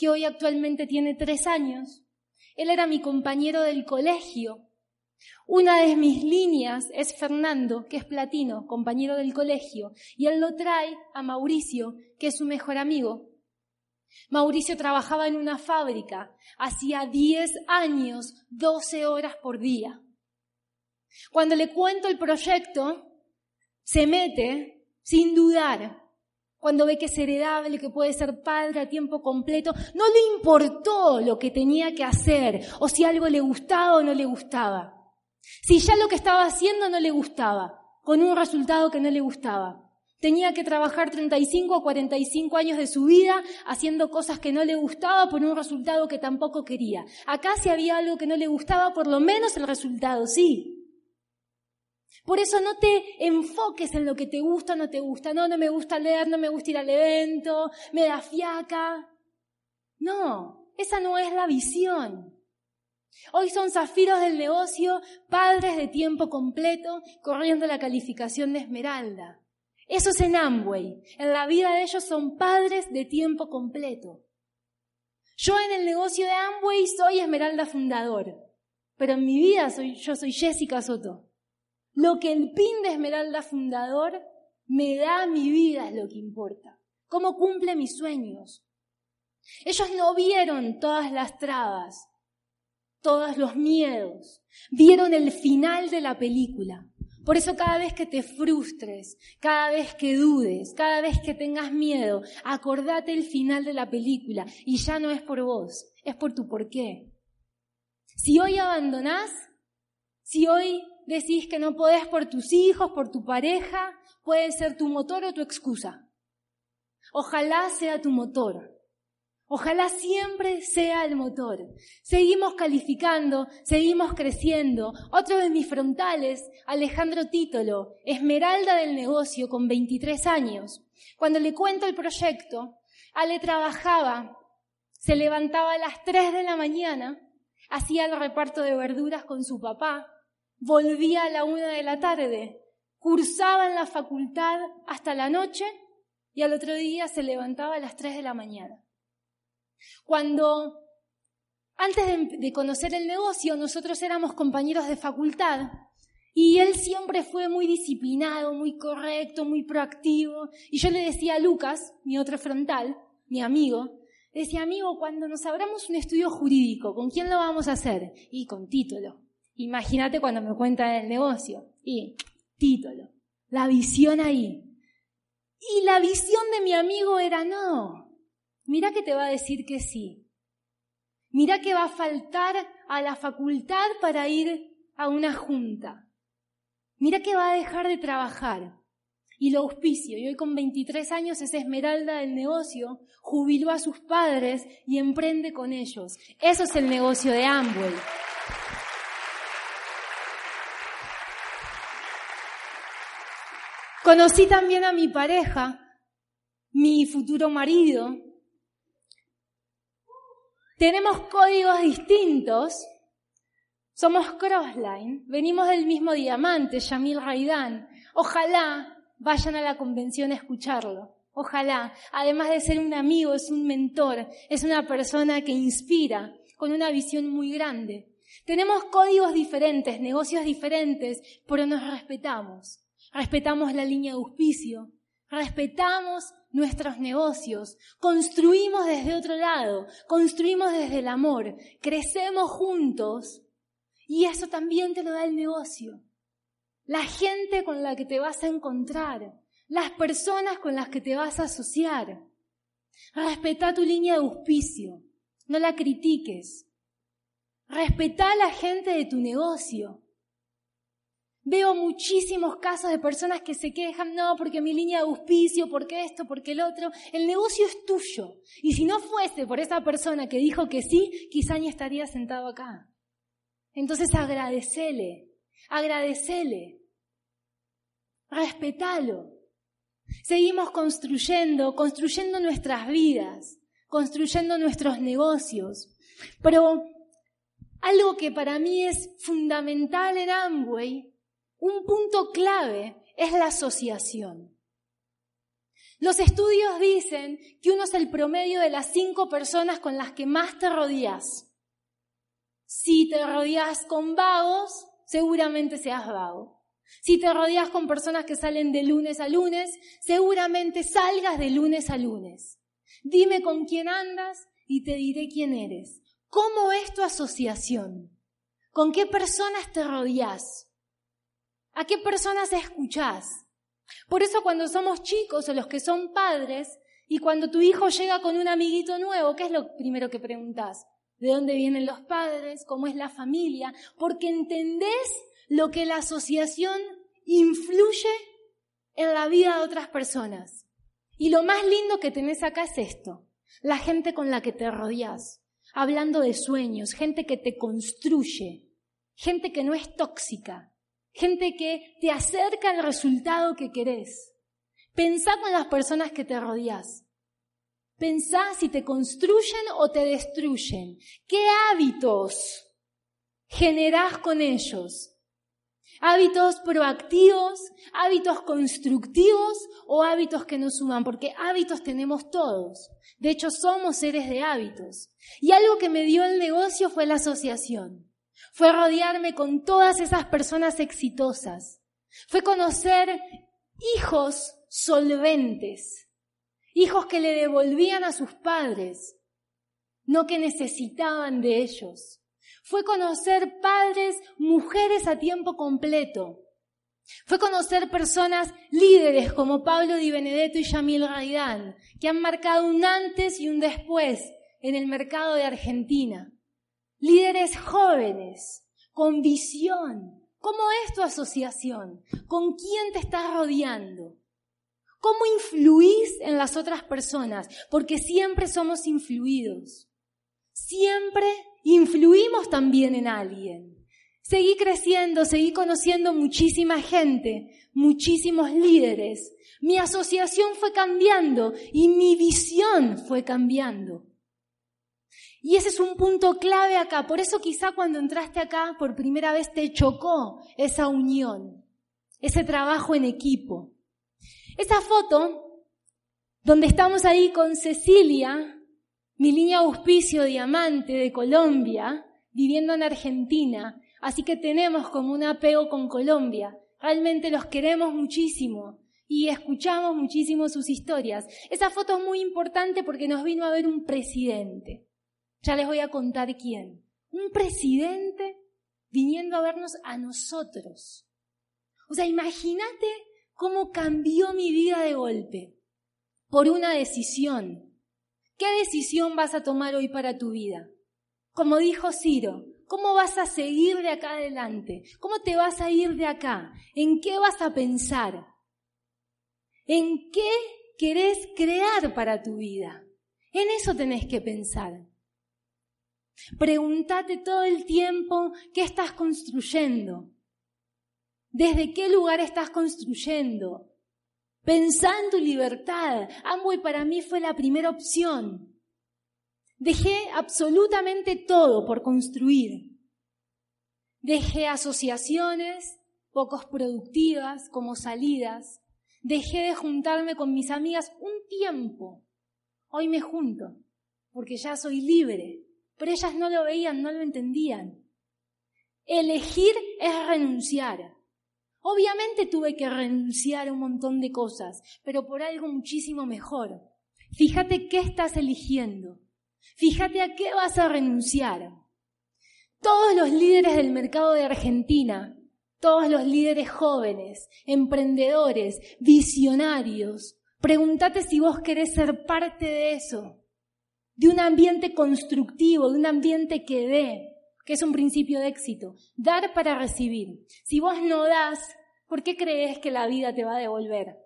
que hoy actualmente tiene tres años. Él era mi compañero del colegio. Una de mis líneas es Fernando, que es platino, compañero del colegio, y él lo trae a Mauricio, que es su mejor amigo. Mauricio trabajaba en una fábrica, hacía diez años, doce horas por día. Cuando le cuento el proyecto, se mete sin dudar cuando ve que es heredable, que puede ser padre a tiempo completo, no le importó lo que tenía que hacer o si algo le gustaba o no le gustaba. Si ya lo que estaba haciendo no le gustaba, con un resultado que no le gustaba. Tenía que trabajar 35 o 45 años de su vida haciendo cosas que no le gustaba por un resultado que tampoco quería. Acá si había algo que no le gustaba, por lo menos el resultado sí. Por eso no te enfoques en lo que te gusta o no te gusta. No, no me gusta leer, no me gusta ir al evento, me da fiaca. No, esa no es la visión. Hoy son zafiros del negocio, padres de tiempo completo, corriendo la calificación de Esmeralda. Eso es en Amway. En la vida de ellos son padres de tiempo completo. Yo en el negocio de Amway soy Esmeralda fundador, pero en mi vida soy, yo soy Jessica Soto. Lo que el pin de Esmeralda fundador me da a mi vida es lo que importa. Cómo cumple mis sueños. Ellos no vieron todas las trabas, todos los miedos. Vieron el final de la película. Por eso cada vez que te frustres, cada vez que dudes, cada vez que tengas miedo, acordate el final de la película. Y ya no es por vos, es por tu porqué. Si hoy abandonás, si hoy decís que no podés por tus hijos, por tu pareja, puede ser tu motor o tu excusa. Ojalá sea tu motor. Ojalá siempre sea el motor. Seguimos calificando, seguimos creciendo. Otro de mis frontales, Alejandro Títolo, esmeralda del negocio con 23 años. Cuando le cuento el proyecto, Ale trabajaba, se levantaba a las 3 de la mañana, hacía el reparto de verduras con su papá, volvía a la una de la tarde, cursaba en la facultad hasta la noche y al otro día se levantaba a las tres de la mañana. Cuando, antes de, conocer el negocio, nosotros éramos compañeros de facultad y él siempre fue muy disciplinado, muy correcto, muy proactivo. Y yo le decía a Lucas, mi otro frontal, mi amigo, decía, amigo, cuando nos abramos un estudio jurídico, ¿con quién lo vamos a hacer? Y con título. Imagínate cuando me cuentan el negocio. Y título, la visión ahí. Y la visión de mi amigo era no. Mira que te va a decir que sí. Mira que va a faltar a la facultad para ir a una junta. Mira que va a dejar de trabajar. Y lo auspicio. Y hoy con 23 años es esmeralda del negocio, jubiló a sus padres y emprende con ellos. Eso es el negocio de Amway. Conocí también a mi pareja, mi futuro marido. Tenemos códigos distintos. Somos Crossline. Venimos del mismo diamante, Yamil Raidán. Ojalá vayan a la convención a escucharlo. Ojalá. Además de ser un amigo, es un mentor. Es una persona que inspira con una visión muy grande. Tenemos códigos diferentes, negocios diferentes, pero nos respetamos respetamos la línea de auspicio, respetamos nuestros negocios, construimos desde otro lado, construimos desde el amor, crecemos juntos y eso también te lo da el negocio. La gente con la que te vas a encontrar, las personas con las que te vas a asociar. Respeta tu línea de auspicio, no la critiques. Respeta a la gente de tu negocio. Veo muchísimos casos de personas que se quejan, no, porque mi línea de auspicio, porque esto, porque el otro. El negocio es tuyo. Y si no fuese por esa persona que dijo que sí, quizá ni estaría sentado acá. Entonces agradecele, agradecele, respetalo. Seguimos construyendo, construyendo nuestras vidas, construyendo nuestros negocios. Pero algo que para mí es fundamental en Amway, un punto clave, es la asociación. Los estudios dicen que uno es el promedio de las cinco personas con las que más te rodeas. Si te rodeas con vagos, seguramente seas vago. Si te rodeas con personas que salen de lunes a lunes, seguramente salgas de lunes a lunes. Dime con quién andas y te diré quién eres. ¿Cómo es tu asociación? ¿Con qué personas te rodeas? ¿A qué personas escuchás? Por eso cuando somos chicos o los que son padres y cuando tu hijo llega con un amiguito nuevo, ¿qué es lo primero que preguntas? ¿De dónde vienen los padres? ¿Cómo es la familia? Porque entendés lo que la asociación influye en la vida de otras personas. Y lo más lindo que tenés acá es esto, la gente con la que te rodeas, hablando de sueños, gente que te construye, gente que no es tóxica, gente que te acerca al resultado que querés. Pensá con las personas que te rodeas. Pensá si te construyen o te destruyen. ¿Qué hábitos generás con ellos? hábitos proactivos, hábitos constructivos o hábitos que nos suman, porque hábitos tenemos todos. De hecho, somos seres de hábitos. Y algo que me dio el negocio fue la asociación. Fue rodearme con todas esas personas exitosas. Fue conocer hijos solventes. Hijos que le devolvían a sus padres, no que necesitaban de ellos fue conocer padres, mujeres a tiempo completo. Fue conocer personas líderes como Pablo Di Benedetto y Yamil Raidán, que han marcado un antes y un después en el mercado de Argentina. Líderes jóvenes, con visión. ¿Cómo es tu asociación? ¿Con quién te estás rodeando? ¿Cómo influís en las otras personas? Porque siempre somos influidos. Siempre influimos también en alguien. Seguí creciendo, seguí conociendo muchísima gente, muchísimos líderes. Mi asociación fue cambiando y mi visión fue cambiando. Y ese es un punto clave acá. Por eso quizá cuando entraste acá por primera vez te chocó esa unión, ese trabajo en equipo. Esa foto, donde estamos ahí con Cecilia, mi línea auspicio diamante de Colombia, viviendo en Argentina, así que tenemos como un apego con Colombia. Realmente los queremos muchísimo y escuchamos muchísimo sus historias. Esa foto es muy importante porque nos vino a ver un presidente. Ya les voy a contar quién. Un presidente viniendo a vernos a nosotros. O sea, imagínate cómo cambió mi vida de golpe por una decisión ¿Qué decisión vas a tomar hoy para tu vida? Como dijo Ciro, ¿cómo vas a seguir de acá adelante? ¿Cómo te vas a ir de acá? ¿En qué vas a pensar? ¿En qué querés crear para tu vida? En eso tenés que pensar. Pregúntate todo el tiempo qué estás construyendo. ¿Desde qué lugar estás construyendo? Pensando en libertad. Amway para mí fue la primera opción. Dejé absolutamente todo por construir. Dejé asociaciones pocos productivas como salidas. Dejé de juntarme con mis amigas un tiempo. Hoy me junto porque ya soy libre, pero ellas no lo veían, no lo entendían. Elegir es renunciar. Obviamente tuve que renunciar a un montón de cosas, pero por algo muchísimo mejor. Fíjate qué estás eligiendo. Fíjate a qué vas a renunciar. Todos los líderes del mercado de Argentina, todos los líderes jóvenes, emprendedores, visionarios, pregúntate si vos querés ser parte de eso, de un ambiente constructivo, de un ambiente que dé, que es un principio de éxito. Dar para recibir. Si vos no das, ¿por qué crees que la vida te va a devolver?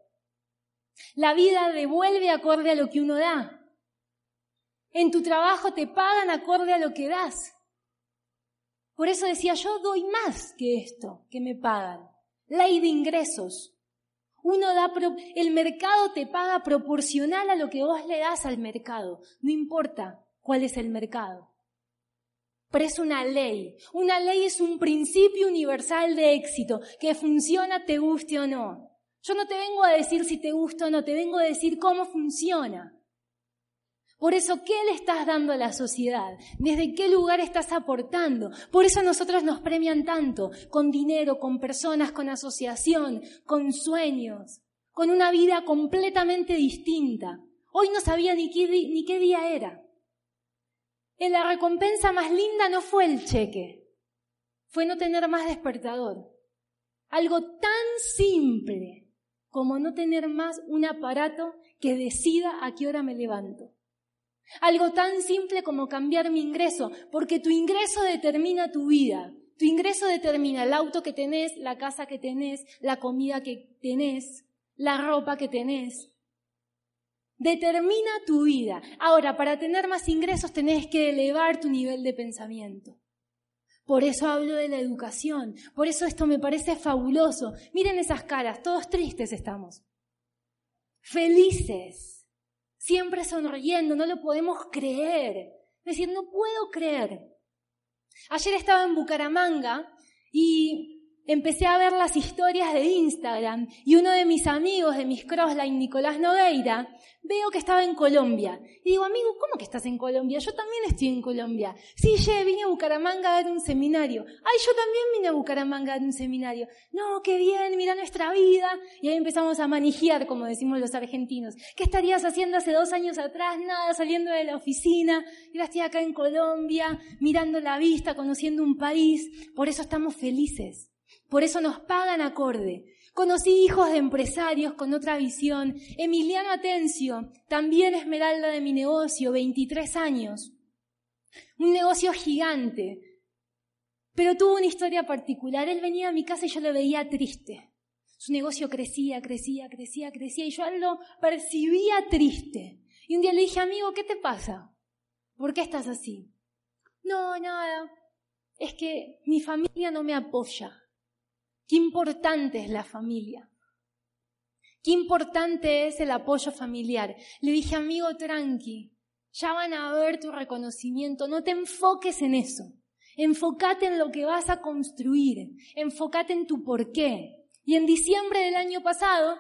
La vida devuelve acorde a lo que uno da. En tu trabajo te pagan acorde a lo que das. Por eso decía, yo doy más que esto que me pagan. Ley de ingresos. Uno da, el mercado te paga proporcional a lo que vos le das al mercado. No importa cuál es el mercado pero es una ley. Una ley es un principio universal de éxito que funciona te guste o no. Yo no te vengo a decir si te gusta o no, te vengo a decir cómo funciona. Por eso, ¿qué le estás dando a la sociedad? ¿Desde qué lugar estás aportando? Por eso nosotros nos premian tanto, con dinero, con personas, con asociación, con sueños, con una vida completamente distinta. Hoy no sabía ni qué, ni qué día era. En la recompensa más linda no fue el cheque, fue no tener más despertador. Algo tan simple como no tener más un aparato que decida a qué hora me levanto. Algo tan simple como cambiar mi ingreso, porque tu ingreso determina tu vida. Tu ingreso determina el auto que tenés, la casa que tenés, la comida que tenés, la ropa que tenés. Determina tu vida. Ahora, para tener más ingresos tenés que elevar tu nivel de pensamiento. Por eso hablo de la educación. Por eso esto me parece fabuloso. Miren esas caras, todos tristes estamos. Felices. Siempre sonriendo, no lo podemos creer. Es decir, no puedo creer. Ayer estaba en Bucaramanga y empecé a ver las historias de Instagram y uno de mis amigos de mis crossline, Nicolás Nogueira, veo que estaba en Colombia. Y digo, amigo, ¿cómo que estás en Colombia? Yo también estoy en Colombia. Sí, ye, vine a Bucaramanga a dar un seminario. Ay, yo también vine a Bucaramanga a dar un seminario. No, qué bien, mira nuestra vida. Y ahí empezamos a manijear, como decimos los argentinos. ¿Qué estarías haciendo hace dos años atrás? Nada, saliendo de la oficina. Ahora estoy acá en Colombia, mirando la vista, conociendo un país. Por eso estamos felices. Por eso nos pagan acorde. Conocí hijos de empresarios con otra visión. Emiliano Atencio, también esmeralda de mi negocio, 23 años. Un negocio gigante. Pero tuvo una historia particular. Él venía a mi casa y yo lo veía triste. Su negocio crecía, crecía, crecía, crecía y yo lo percibía triste. Y un día le dije, amigo, ¿qué te pasa? ¿Por qué estás así? No, nada. Es que mi familia no me apoya. Qué importante es la familia. Qué importante es el apoyo familiar. Le dije, amigo, tranqui, ya van a ver tu reconocimiento, no te enfoques en eso. Enfócate en lo que vas a construir, enfócate en tu porqué. Y en diciembre del año pasado,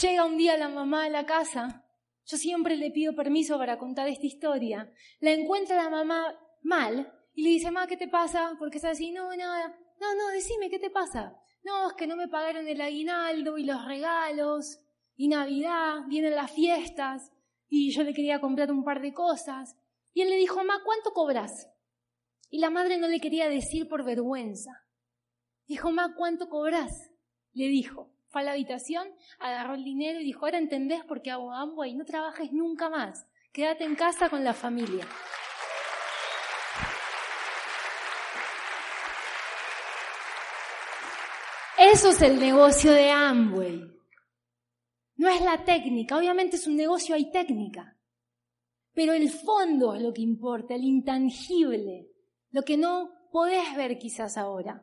llega un día la mamá a la casa, yo siempre le pido permiso para contar esta historia, la encuentra la mamá mal y le dice, mamá, ¿qué te pasa? Porque está así, no, nada, no, no, decime, ¿qué te pasa? No, es que no me pagaron el aguinaldo y los regalos, y Navidad, vienen las fiestas, y yo le quería comprar un par de cosas. Y él le dijo, mamá, ¿cuánto cobras? Y la madre no le quería decir por vergüenza. Dijo, mamá, ¿cuánto cobras? Le dijo. Fue a la habitación, agarró el dinero y dijo, ahora entendés por qué hago Amway, no trabajes nunca más, quédate en casa con la familia. Eso es el negocio de Amway. No es la técnica, obviamente es un negocio, hay técnica. Pero el fondo es lo que importa, el intangible, lo que no podés ver quizás ahora.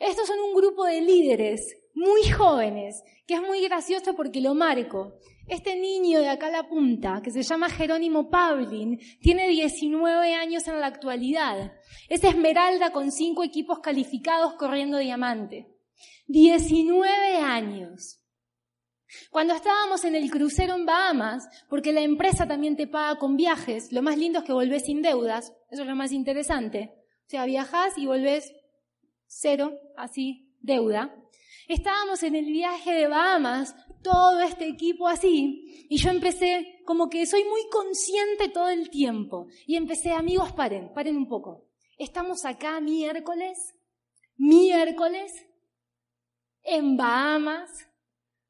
Estos son un grupo de líderes muy jóvenes, que es muy gracioso porque lo marco. Este niño de acá a la punta, que se llama Jerónimo Pavlin, tiene 19 años en la actualidad. Es Esmeralda con cinco equipos calificados corriendo diamante. 19 años. Cuando estábamos en el crucero en Bahamas, porque la empresa también te paga con viajes, lo más lindo es que volvés sin deudas, eso es lo más interesante. O sea, viajás y volvés cero, así, deuda. Estábamos en el viaje de Bahamas, todo este equipo así, y yo empecé como que soy muy consciente todo el tiempo. Y empecé, amigos, paren, paren un poco. Estamos acá miércoles, miércoles, en Bahamas,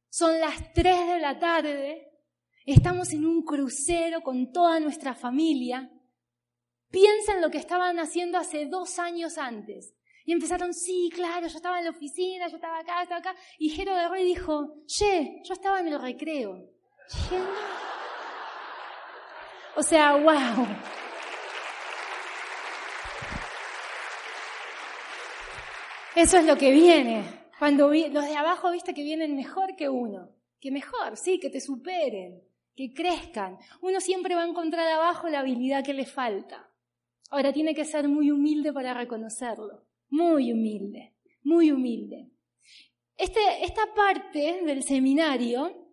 son las 3 de la tarde, estamos en un crucero con toda nuestra familia. Piensa en lo que estaban haciendo hace dos años antes. Y empezaron, sí, claro, yo estaba en la oficina, yo estaba acá, estaba acá. Y Jero de Rey dijo, che, yo estaba en el recreo. O sea, wow. Eso es lo que viene. Cuando los de abajo, viste que vienen mejor que uno. Que mejor, sí, que te superen, que crezcan. Uno siempre va a encontrar abajo la habilidad que le falta. Ahora tiene que ser muy humilde para reconocerlo. Muy humilde, muy humilde. Este, esta parte del seminario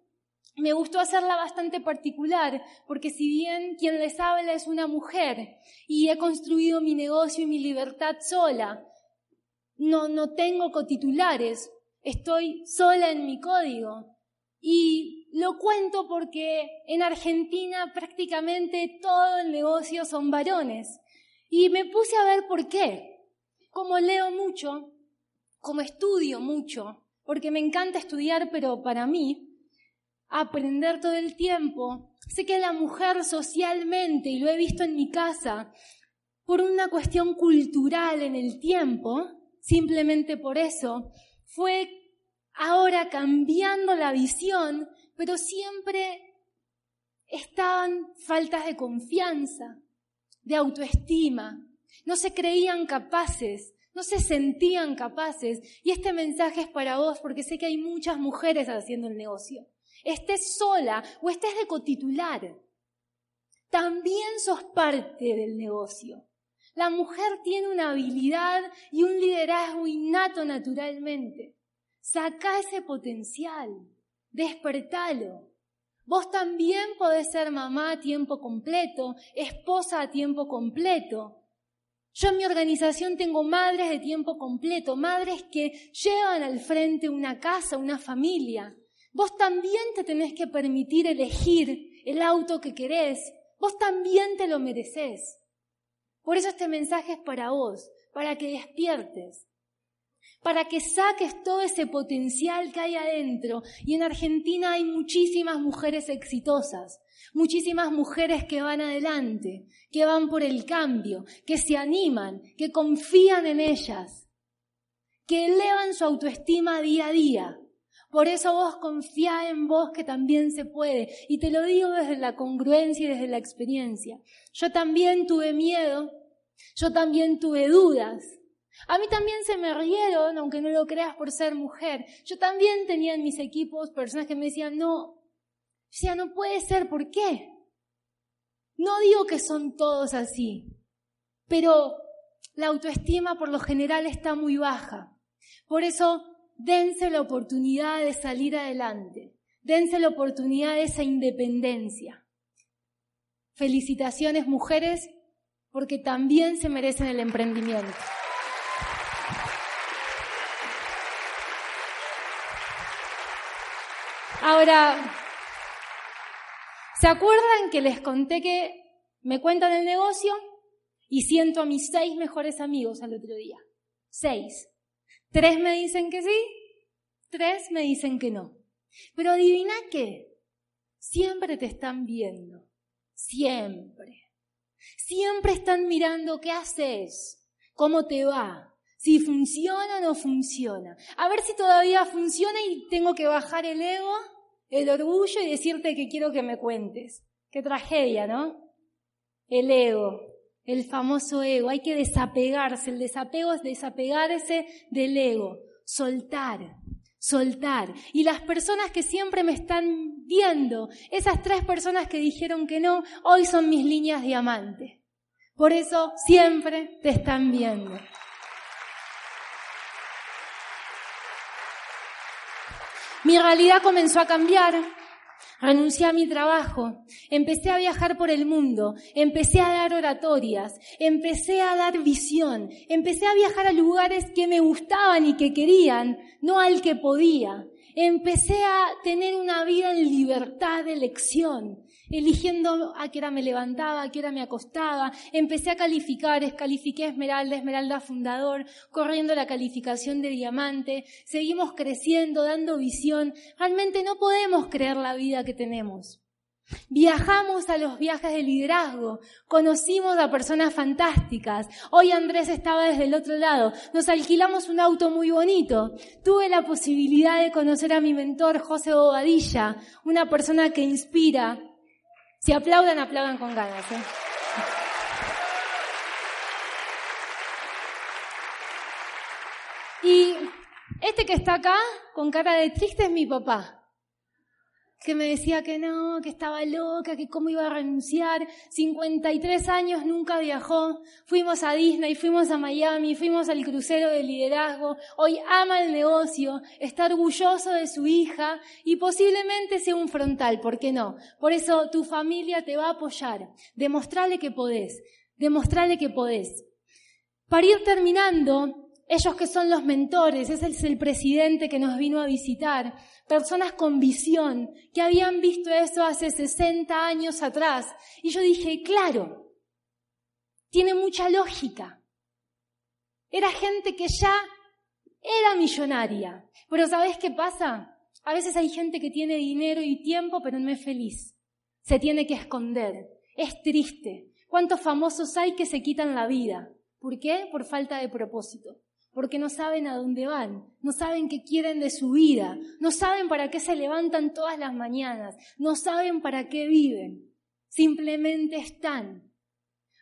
me gustó hacerla bastante particular, porque si bien quien les habla es una mujer y he construido mi negocio y mi libertad sola, no, no tengo cotitulares, estoy sola en mi código. Y lo cuento porque en Argentina prácticamente todo el negocio son varones. Y me puse a ver por qué. Como leo mucho, como estudio mucho, porque me encanta estudiar, pero para mí, aprender todo el tiempo, sé que la mujer socialmente, y lo he visto en mi casa, por una cuestión cultural en el tiempo, simplemente por eso, fue ahora cambiando la visión, pero siempre estaban faltas de confianza, de autoestima, no se creían capaces, no se sentían capaces. Y este mensaje es para vos porque sé que hay muchas mujeres haciendo el negocio. Estés sola o estés de cotitular. También sos parte del negocio. La mujer tiene una habilidad y un liderazgo innato naturalmente. Saca ese potencial, despertalo. Vos también podés ser mamá a tiempo completo, esposa a tiempo completo. Yo en mi organización tengo madres de tiempo completo, madres que llevan al frente una casa, una familia. Vos también te tenés que permitir elegir el auto que querés. Vos también te lo mereces. Por eso este mensaje es para vos, para que despiertes, para que saques todo ese potencial que hay adentro. Y en Argentina hay muchísimas mujeres exitosas, muchísimas mujeres que van adelante, que van por el cambio, que se animan, que confían en ellas, que elevan su autoestima día a día. Por eso vos confía en vos que también se puede. Y te lo digo desde la congruencia y desde la experiencia. Yo también tuve miedo, yo también tuve dudas. A mí también se me rieron, aunque no lo creas por ser mujer. Yo también tenía en mis equipos personas que me decían, no, sea, no puede ser, ¿por qué? No digo que son todos así, pero la autoestima por lo general está muy baja. Por eso dense la oportunidad de salir adelante, dense la oportunidad de esa independencia. Felicitaciones mujeres, porque también se merecen el emprendimiento. Ahora, ¿se acuerdan que les conté que me cuentan el negocio y siento a mis seis mejores amigos al otro día? Seis. Tres me dicen que sí, tres me dicen que no. Pero adivina qué, siempre te están viendo, siempre. Siempre están mirando qué haces, cómo te va, si funciona o no funciona. A ver si todavía funciona y tengo que bajar el ego, el orgullo y decirte que quiero que me cuentes. Qué tragedia, ¿no? El ego el famoso ego. Hay que desapegarse. El desapego es desapegarse del ego. Soltar, soltar. Y las personas que siempre me están viendo, esas tres personas que dijeron que no, hoy son mis líneas diamante. Por eso siempre te están viendo. Mi realidad comenzó a cambiar Renuncié a mi trabajo, empecé a viajar por el mundo, empecé a dar oratorias, empecé a dar visión, empecé a viajar a lugares que me gustaban y que querían, no al que podía. Empecé a tener una vida en libertad de elección, eligiendo a qué hora me levantaba, a qué hora me acostaba. Empecé a calificar, califiqué Esmeralda, Esmeralda Fundador, corriendo la calificación de diamante. Seguimos creciendo, dando visión. Realmente no podemos creer la vida que tenemos. Viajamos a los viajes de liderazgo, conocimos a personas fantásticas. Hoy Andrés estaba desde el otro lado, nos alquilamos un auto muy bonito. Tuve la posibilidad de conocer a mi mentor José Bobadilla, una persona que inspira. Si aplaudan, aplaudan con ganas. ¿eh? Y este que está acá, con cara de triste, es mi papá que me decía que no, que estaba loca, que cómo iba a renunciar. 53 años nunca viajó. Fuimos a Disney, fuimos a Miami, fuimos al crucero de liderazgo. Hoy ama el negocio, está orgulloso de su hija y posiblemente sea un frontal, ¿por qué no? Por eso tu familia te va a apoyar. Demostrarle que podés, demostrarle que podés. Para ir terminando, ellos que son los mentores, ese es el presidente que nos vino a visitar, personas con visión, que habían visto eso hace 60 años atrás. Y yo dije, claro, tiene mucha lógica. Era gente que ya era millonaria. Pero ¿sabes qué pasa? A veces hay gente que tiene dinero y tiempo, pero no es feliz. Se tiene que esconder. Es triste. ¿Cuántos famosos hay que se quitan la vida? ¿Por qué? Por falta de propósito porque no saben a dónde van, no saben qué quieren de su vida, no saben para qué se levantan todas las mañanas, no saben para qué viven, simplemente están.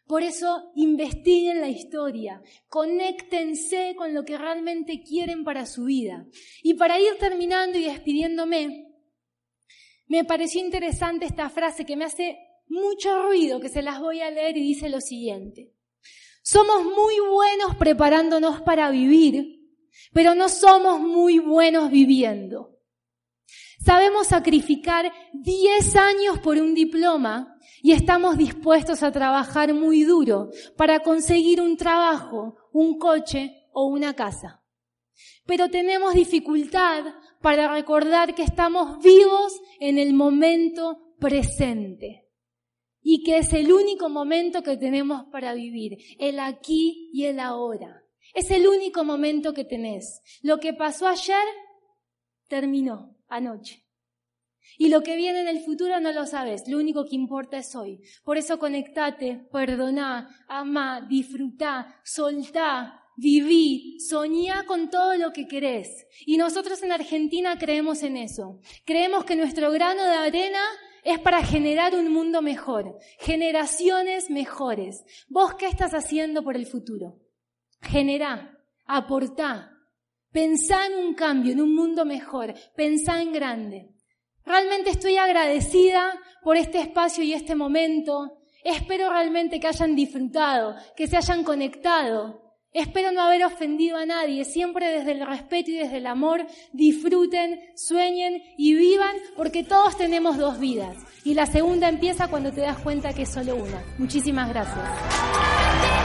Por eso investiguen la historia, conéctense con lo que realmente quieren para su vida. Y para ir terminando y despidiéndome, me pareció interesante esta frase que me hace mucho ruido, que se las voy a leer y dice lo siguiente. Somos muy buenos preparándonos para vivir, pero no somos muy buenos viviendo. Sabemos sacrificar 10 años por un diploma y estamos dispuestos a trabajar muy duro para conseguir un trabajo, un coche o una casa. Pero tenemos dificultad para recordar que estamos vivos en el momento presente y que es el único momento que tenemos para vivir, el aquí y el ahora. Es el único momento que tenés. Lo que pasó ayer terminó anoche. Y lo que viene en el futuro no lo sabes, lo único que importa es hoy. Por eso conectate, perdoná, amá, disfrutá, soltá, viví, soñá con todo lo que querés. Y nosotros en Argentina creemos en eso. Creemos que nuestro grano de arena es para generar un mundo mejor, generaciones mejores. ¿Vos qué estás haciendo por el futuro? Generá, aportá, pensá en un cambio, en un mundo mejor, pensá en grande. Realmente estoy agradecida por este espacio y este momento. Espero realmente que hayan disfrutado, que se hayan conectado, Espero no haber ofendido a nadie, siempre desde el respeto y desde el amor, disfruten, sueñen y vivan porque todos tenemos dos vidas. Y la segunda empieza cuando te das cuenta que es solo una. Muchísimas gracias.